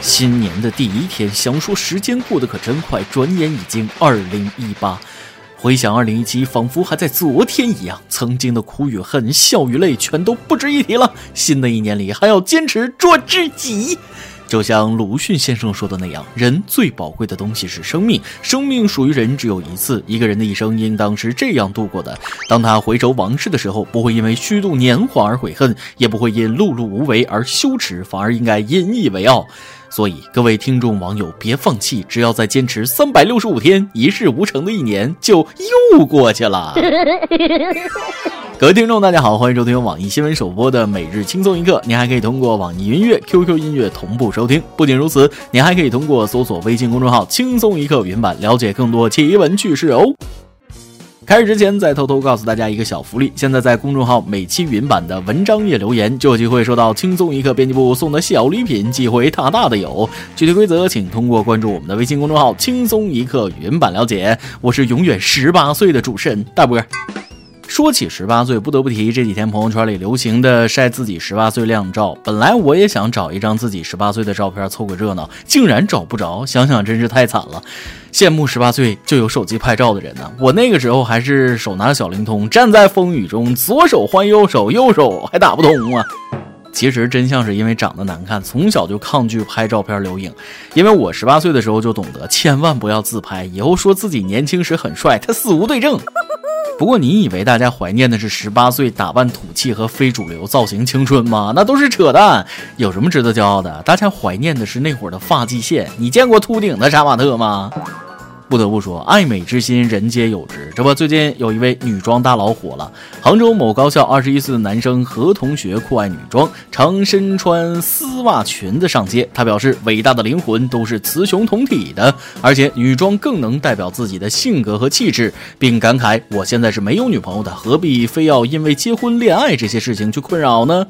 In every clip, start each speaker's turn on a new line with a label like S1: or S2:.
S1: 新年的第一天，想说时间过得可真快，转眼已经二零一八。回想二零一七，仿佛还在昨天一样，曾经的苦与恨、笑与泪，全都不值一提了。新的一年里，还要坚持做自己。就像鲁迅先生说的那样，人最宝贵的东西是生命，生命属于人只有一次。一个人的一生应当是这样度过的：当他回首往事的时候，不会因为虚度年华而悔恨，也不会因碌碌无为而羞耻，反而应该引以为傲。所以，各位听众网友，别放弃，只要再坚持三百六十五天，一事无成的一年就又过去了。各位听众，大家好，欢迎收听网易新闻首播的每日轻松一刻。您还可以通过网易云音乐、QQ 音乐同步收听。不仅如此，您还可以通过搜索微信公众号“轻松一刻”云版了解更多奇闻趣事哦。开始之前，再偷偷告诉大家一个小福利：现在在公众号每期云版的文章页留言，就有机会收到轻松一刻编辑部送的小礼品，机会大大的有。具体规则请通过关注我们的微信公众号“轻松一刻”云版了解。我是永远十八岁的主持人大波。说起十八岁，不得不提这几天朋友圈里流行的晒自己十八岁靓照。本来我也想找一张自己十八岁的照片凑个热闹，竟然找不着，想想真是太惨了。羡慕十八岁就有手机拍照的人呢。我那个时候还是手拿小灵通，站在风雨中，左手换右手，右手还打不通啊。其实真相是因为长得难看，从小就抗拒拍照片留影。因为我十八岁的时候就懂得，千万不要自拍，以后说自己年轻时很帅，他死无对证。不过你以为大家怀念的是十八岁打扮土气和非主流造型青春吗？那都是扯淡。有什么值得骄傲的？大家怀念的是那会儿的发际线。你见过秃顶的杀马特吗？不得不说，爱美之心，人皆有之。这不，最近有一位女装大佬火了。杭州某高校二十一岁的男生何同学酷爱女装，常身穿丝袜裙子上街。他表示，伟大的灵魂都是雌雄同体的，而且女装更能代表自己的性格和气质，并感慨：“我现在是没有女朋友的，何必非要因为结婚、恋爱这些事情去困扰呢？”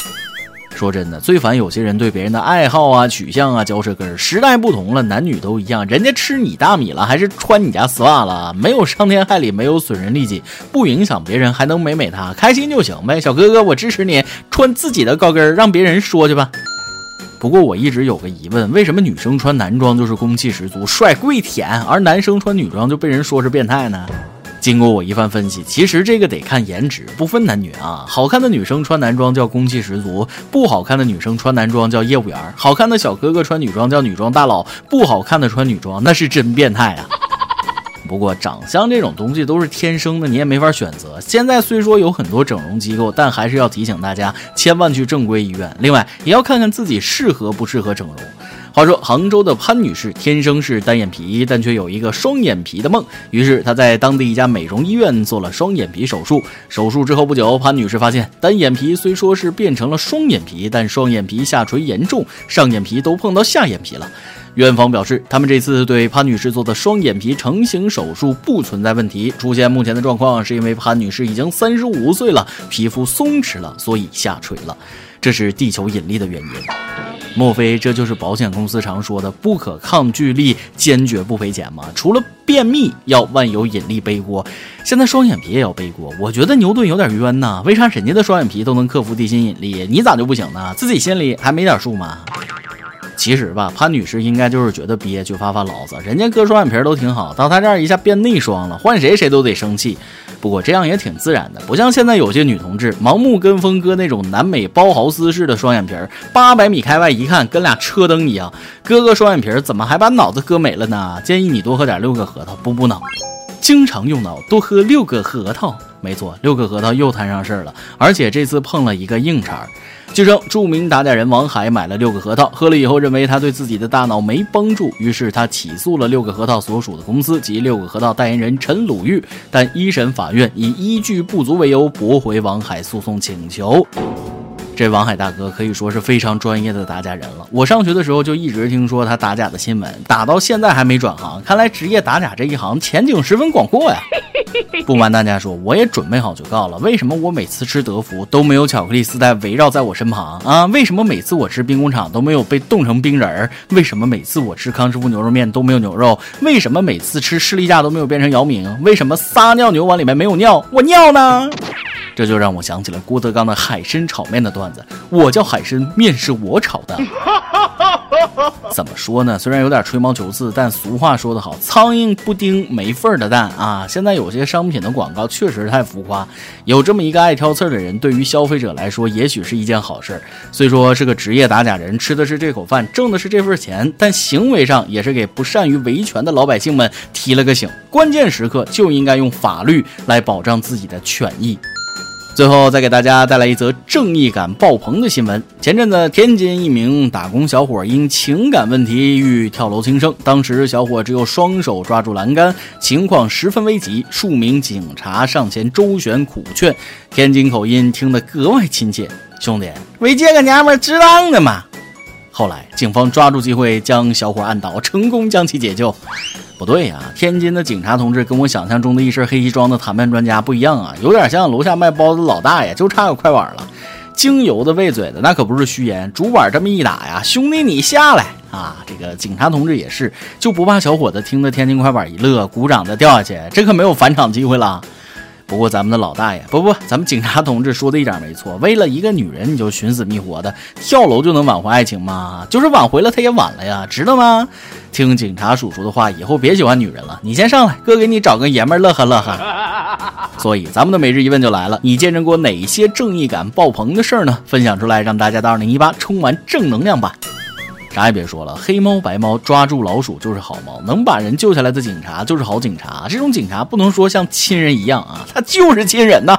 S1: 说真的，最烦有些人对别人的爱好啊、取向啊嚼舌根儿。时代不同了，男女都一样，人家吃你大米了，还是穿你家丝袜了？没有伤天害理，没有损人利己，不影响别人，还能美美他，开心就行呗。小哥哥，我支持你，穿自己的高跟儿，让别人说去吧。不过我一直有个疑问，为什么女生穿男装就是攻气十足、帅贵舔，而男生穿女装就被人说是变态呢？经过我一番分析，其实这个得看颜值，不分男女啊。好看的女生穿男装叫攻气十足，不好看的女生穿男装叫业务员。好看的小哥哥穿女装叫女装大佬，不好看的穿女装那是真变态啊。不过长相这种东西都是天生的，你也没法选择。现在虽说有很多整容机构，但还是要提醒大家，千万去正规医院。另外，也要看看自己适合不适合整容。话说，杭州的潘女士天生是单眼皮，但却有一个双眼皮的梦。于是她在当地一家美容医院做了双眼皮手术。手术之后不久，潘女士发现单眼皮虽说是变成了双眼皮，但双眼皮下垂严重，上眼皮都碰到下眼皮了。院方表示，他们这次对潘女士做的双眼皮成型手术不存在问题。出现目前的状况，是因为潘女士已经三十五岁了，皮肤松弛了，所以下垂了。这是地球引力的原因。莫非这就是保险公司常说的不可抗拒力坚决不赔钱吗？除了便秘要万有引力背锅，现在双眼皮也要背锅。我觉得牛顿有点冤呐，为啥人家的双眼皮都能克服地心引力，你咋就不行呢？自己心里还没点数吗？其实吧，潘女士应该就是觉得憋屈发发牢骚，人家割双眼皮都挺好，到她这儿一下变内双了，换谁谁都得生气。不过这样也挺自然的，不像现在有些女同志盲目跟风割那种南美包豪斯式的双眼皮儿，八百米开外一看跟俩车灯一样，割个双眼皮儿怎么还把脑子割没了呢？建议你多喝点六个核桃补补脑，经常用脑多喝六个核桃。没错，六个核桃又摊上事儿了，而且这次碰了一个硬茬儿。据称，著名打假人王海买了六个核桃，喝了以后认为他对自己的大脑没帮助，于是他起诉了六个核桃所属的公司及六个核桃代言人陈鲁豫，但一审法院以依据不足为由驳回王海诉讼请求。这王海大哥可以说是非常专业的打假人了。我上学的时候就一直听说他打假的新闻，打到现在还没转行，看来职业打假这一行前景十分广阔呀。不瞒大家说，我也准备好就告了。为什么我每次吃德芙都没有巧克力丝带围绕在我身旁啊？为什么每次我吃兵工厂都没有被冻成冰人儿？为什么每次我吃康师傅牛肉面都没有牛肉？为什么每次吃士力架都没有变成姚明？为什么撒尿牛丸里面没有尿？我尿呢？这就让我想起了郭德纲的海参炒面的段子：我叫海参，面是我炒的。怎么说呢？虽然有点吹毛求疵，但俗话说得好，苍蝇不叮没缝儿的蛋啊！现在有些商品的广告确实太浮夸，有这么一个爱挑刺儿的人，对于消费者来说，也许是一件好事。虽说是个职业打假人，吃的是这口饭，挣的是这份钱，但行为上也是给不善于维权的老百姓们提了个醒：关键时刻就应该用法律来保障自己的权益。最后再给大家带来一则正义感爆棚的新闻。前阵子，天津一名打工小伙因情感问题欲跳楼轻生，当时小伙只有双手抓住栏杆，情况十分危急。数名警察上前周旋苦劝，天津口音听得格外亲切：“兄弟，为这个娘们值当的嘛。”后来，警方抓住机会将小伙按倒，成功将其解救。不对呀，天津的警察同志跟我想象中的一身黑西装的谈判专家不一样啊，有点像楼下卖包子老大爷，就差个快板了。精油的喂嘴的那可不是虚言，主板这么一打呀，兄弟你下来啊！这个警察同志也是，就不怕小伙子听得天津快板一乐，鼓掌的掉下去，这可没有返场机会了。不过咱们的老大爷，不不，咱们警察同志说的一点没错。为了一个女人，你就寻死觅活的跳楼就能挽回爱情吗？就是挽回了，他也晚了呀，知道吗？听警察叔叔的话，以后别喜欢女人了。你先上来，哥给你找个爷们儿乐呵乐呵。所以咱们的每日一问就来了：你见证过哪些正义感爆棚的事儿呢？分享出来，让大家的二零一八充满正能量吧。啥也别说了，黑猫白猫抓住老鼠就是好猫，能把人救下来的警察就是好警察。这种警察不能说像亲人一样啊，他就是亲人呐。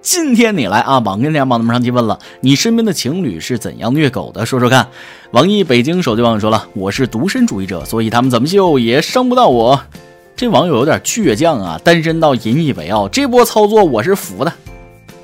S1: 今天你来啊，网跟连网那么上去问了，你身边的情侣是怎样虐狗的？说说看。网易北京手机网友说了，我是独身主义者，所以他们怎么救也伤不到我。这网友有点倔强啊，单身到引以为傲，这波操作我是服的。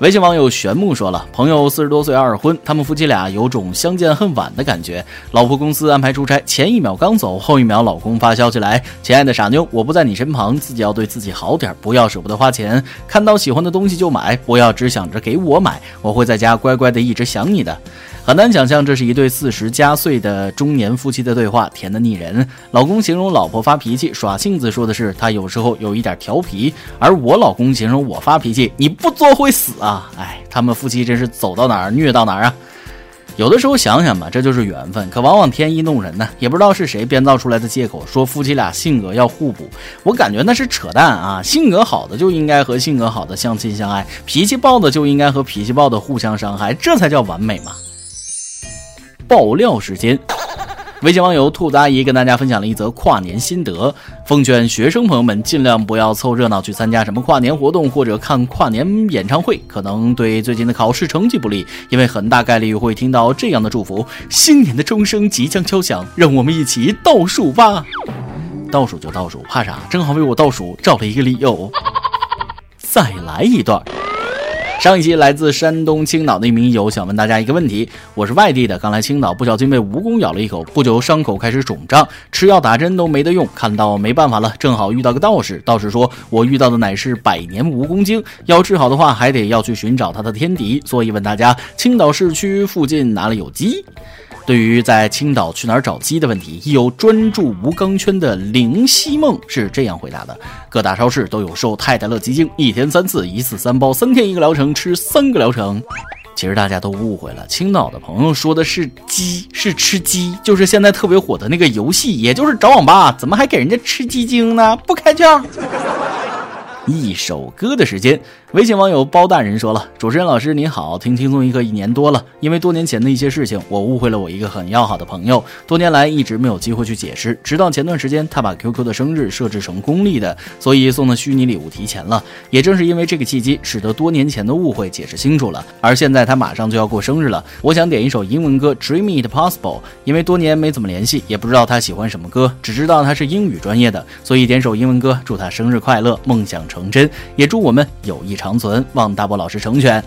S1: 微信网友玄木说了，朋友四十多岁二婚，他们夫妻俩有种相见恨晚的感觉。老婆公司安排出差，前一秒刚走，后一秒老公发消息来：“亲爱的傻妞，我不在你身旁，自己要对自己好点，不要舍不得花钱，看到喜欢的东西就买，不要只想着给我买，我会在家乖乖的一直想你的。”很难想象，这是一对四十加岁的中年夫妻的对话，甜得腻人。老公形容老婆发脾气耍性子，说的是他有时候有一点调皮；而我老公形容我发脾气，你不作会死啊！啊哎，他们夫妻真是走到哪儿虐到哪儿啊！有的时候想想吧，这就是缘分，可往往天意弄人呢。也不知道是谁编造出来的借口，说夫妻俩性格要互补，我感觉那是扯淡啊！性格好的就应该和性格好的相亲相爱，脾气暴的就应该和脾气暴的互相伤害，这才叫完美嘛！爆料时间，微信网友兔子阿姨跟大家分享了一则跨年心得，奉劝学生朋友们尽量不要凑热闹去参加什么跨年活动或者看跨年演唱会，可能对最近的考试成绩不利，因为很大概率会听到这样的祝福：新年的钟声即将敲响，让我们一起倒数吧！倒数就倒数，怕啥？正好为我倒数找了一个理由。再来一段。上一期来自山东青岛的一名友想问大家一个问题：我是外地的，刚来青岛，不小心被蜈蚣咬了一口，不久伤口开始肿胀，吃药打针都没得用，看到没办法了，正好遇到个道士，道士说我遇到的乃是百年蜈蚣精，要治好的话还得要去寻找它的天敌，所以问大家青岛市区附近哪里有鸡？对于在青岛去哪儿找鸡的问题，有专注吴刚圈的灵犀梦是这样回答的：各大超市都有售太太乐鸡精，一天三次，一次三包，三天一个疗程，吃三个疗程。其实大家都误会了，青岛的朋友说的是鸡，是吃鸡，就是现在特别火的那个游戏，也就是找网吧，怎么还给人家吃鸡精呢？不开窍。一首歌的时间，微信网友包大人说了：“主持人老师您好，听轻松一刻一年多了，因为多年前的一些事情，我误会了我一个很要好的朋友，多年来一直没有机会去解释，直到前段时间他把 QQ 的生日设置成公历的，所以送的虚拟礼物提前了。也正是因为这个契机，使得多年前的误会解释清楚了。而现在他马上就要过生日了，我想点一首英文歌《Dream It Possible》，因为多年没怎么联系，也不知道他喜欢什么歌，只知道他是英语专业的，所以点首英文歌，祝他生日快乐，梦想。”成真，也祝我们友谊长存，望大波老师成全。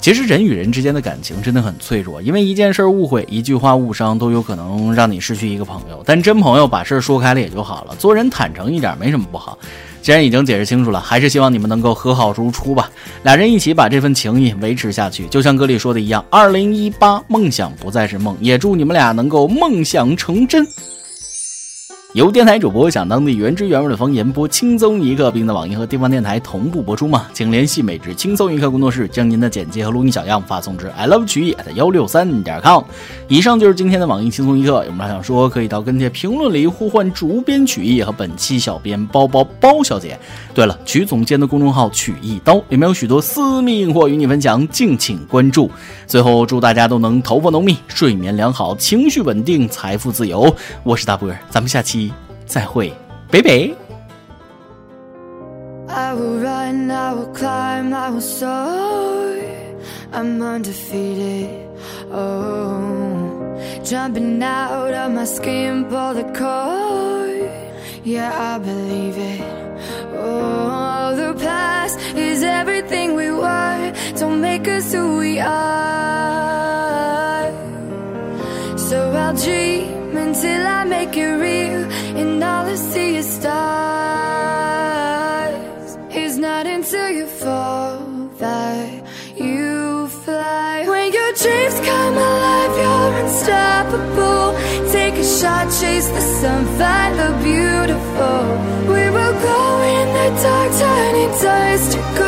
S1: 其实人与人之间的感情真的很脆弱，因为一件事误会、一句话误伤，都有可能让你失去一个朋友。但真朋友把事儿说开了也就好了，做人坦诚一点没什么不好。既然已经解释清楚了，还是希望你们能够和好如初吧。俩人一起把这份情谊维持下去，就像歌里说的一样：二零一八，梦想不再是梦，也祝你们俩能够梦想成真。
S2: 由电台主播讲当地原汁原味的方言，播轻松一刻，并在网易和地方电台同步播出吗？请联系美职轻松一刻工作室，将您的简介和录音小样发送至 i love 曲艺 at 幺六三点 com。以上就是今天的网易轻松一刻，有什么想说，可以到跟帖评论里呼唤主编曲艺和本期小编包包包小姐。对了，曲总监的公众号曲一刀里面有许多私密硬货与你分享，敬请关注。最后，祝大家都能头发浓密，睡眠良好，情绪稳定，财富自由。我是大波儿，咱们下期。再会，北北。I will run, I will climb, I will soar. I'm undefeated. Oh, jumping out of my skin, pull the cord. Yeah, I believe it. Oh, the past is everything we were. Don't make us who we are. So I'll dream until I make it real stars. It's not until you fall that you fly. When your dreams come alive, you're unstoppable. Take a shot, chase the sun, find the beautiful. We will go in the dark, turning dust to gold,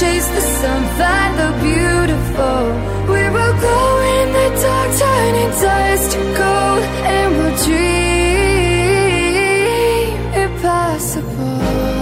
S2: chase the sun, find the beautiful. We will go in the dark, turning dust to gold, and we'll dream impossible.